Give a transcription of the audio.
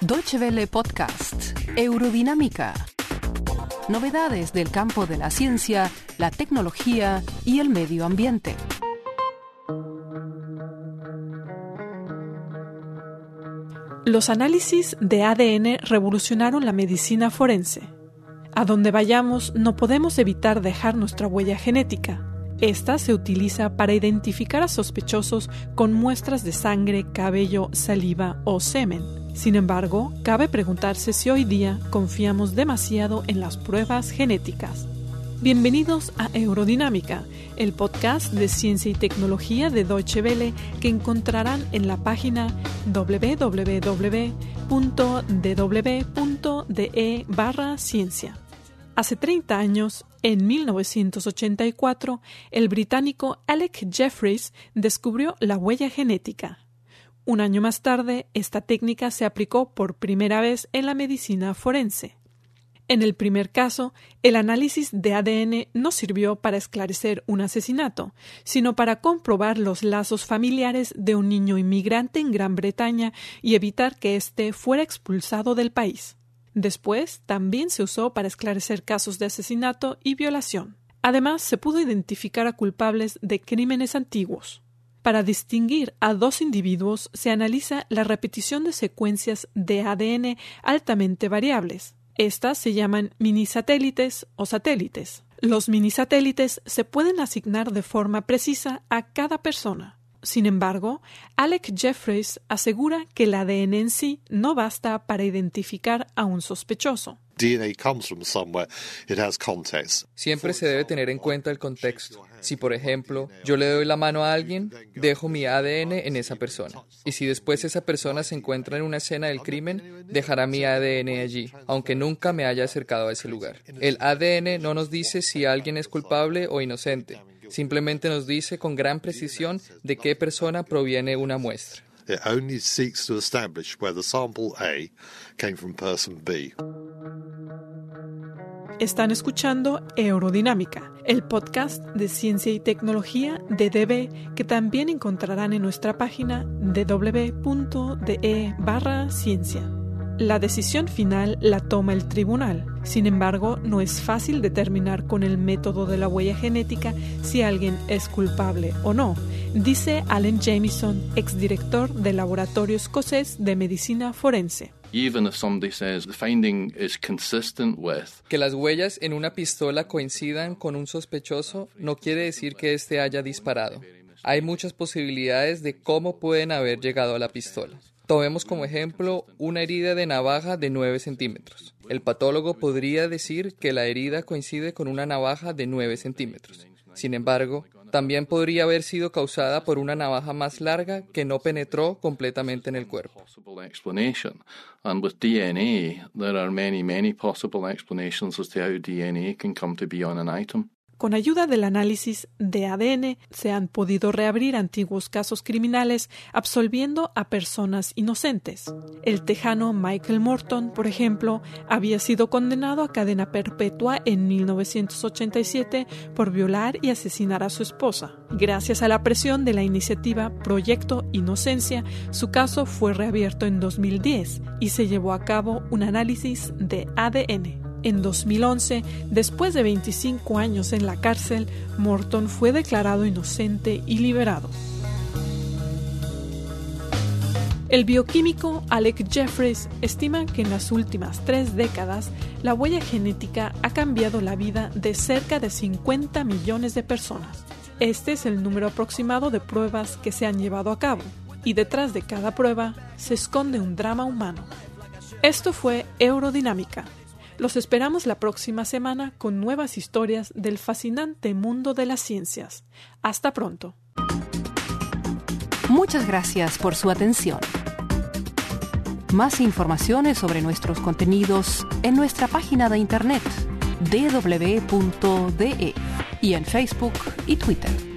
Deutsche Welle Podcast, Eurodinámica. Novedades del campo de la ciencia, la tecnología y el medio ambiente. Los análisis de ADN revolucionaron la medicina forense. A donde vayamos no podemos evitar dejar nuestra huella genética. Esta se utiliza para identificar a sospechosos con muestras de sangre, cabello, saliva o semen. Sin embargo, cabe preguntarse si hoy día confiamos demasiado en las pruebas genéticas. Bienvenidos a Eurodinámica, el podcast de ciencia y tecnología de Deutsche Welle que encontrarán en la página www.dw.de/ciencia. Hace 30 años, en 1984, el británico Alec Jeffreys descubrió la huella genética. Un año más tarde, esta técnica se aplicó por primera vez en la medicina forense. En el primer caso, el análisis de ADN no sirvió para esclarecer un asesinato, sino para comprobar los lazos familiares de un niño inmigrante en Gran Bretaña y evitar que éste fuera expulsado del país. Después, también se usó para esclarecer casos de asesinato y violación. Además, se pudo identificar a culpables de crímenes antiguos. Para distinguir a dos individuos se analiza la repetición de secuencias de ADN altamente variables. Estas se llaman minisatélites o satélites. Los minisatélites se pueden asignar de forma precisa a cada persona. Sin embargo, Alec Jeffreys asegura que el ADN en sí no basta para identificar a un sospechoso. Siempre se debe tener en cuenta el contexto. Si, por ejemplo, yo le doy la mano a alguien, dejo mi ADN en esa persona. Y si después esa persona se encuentra en una escena del crimen, dejará mi ADN allí, aunque nunca me haya acercado a ese lugar. El ADN no nos dice si alguien es culpable o inocente. Simplemente nos dice con gran precisión de qué persona proviene una muestra. Están escuchando Eurodinámica, el podcast de ciencia y tecnología de DB que también encontrarán en nuestra página www.de/ciencia. La decisión final la toma el tribunal. Sin embargo, no es fácil determinar con el método de la huella genética si alguien es culpable o no, dice Alan Jamieson, exdirector del Laboratorio Escocés de Medicina Forense. Que las huellas en una pistola coincidan con un sospechoso no quiere decir que éste haya disparado. Hay muchas posibilidades de cómo pueden haber llegado a la pistola. Tomemos como ejemplo una herida de navaja de 9 centímetros. El patólogo podría decir que la herida coincide con una navaja de 9 centímetros. Sin embargo, también podría haber sido causada por una navaja más larga que no penetró completamente en el cuerpo. Con ayuda del análisis de ADN se han podido reabrir antiguos casos criminales absolviendo a personas inocentes. El tejano Michael Morton, por ejemplo, había sido condenado a cadena perpetua en 1987 por violar y asesinar a su esposa. Gracias a la presión de la iniciativa Proyecto Inocencia, su caso fue reabierto en 2010 y se llevó a cabo un análisis de ADN. En 2011, después de 25 años en la cárcel, Morton fue declarado inocente y liberado. El bioquímico Alec Jeffreys estima que en las últimas tres décadas la huella genética ha cambiado la vida de cerca de 50 millones de personas. Este es el número aproximado de pruebas que se han llevado a cabo, y detrás de cada prueba se esconde un drama humano. Esto fue Eurodinámica los esperamos la próxima semana con nuevas historias del fascinante mundo de las ciencias. Hasta pronto. Muchas gracias por su atención. Más informaciones sobre nuestros contenidos en nuestra página de internet www.de y en Facebook y Twitter.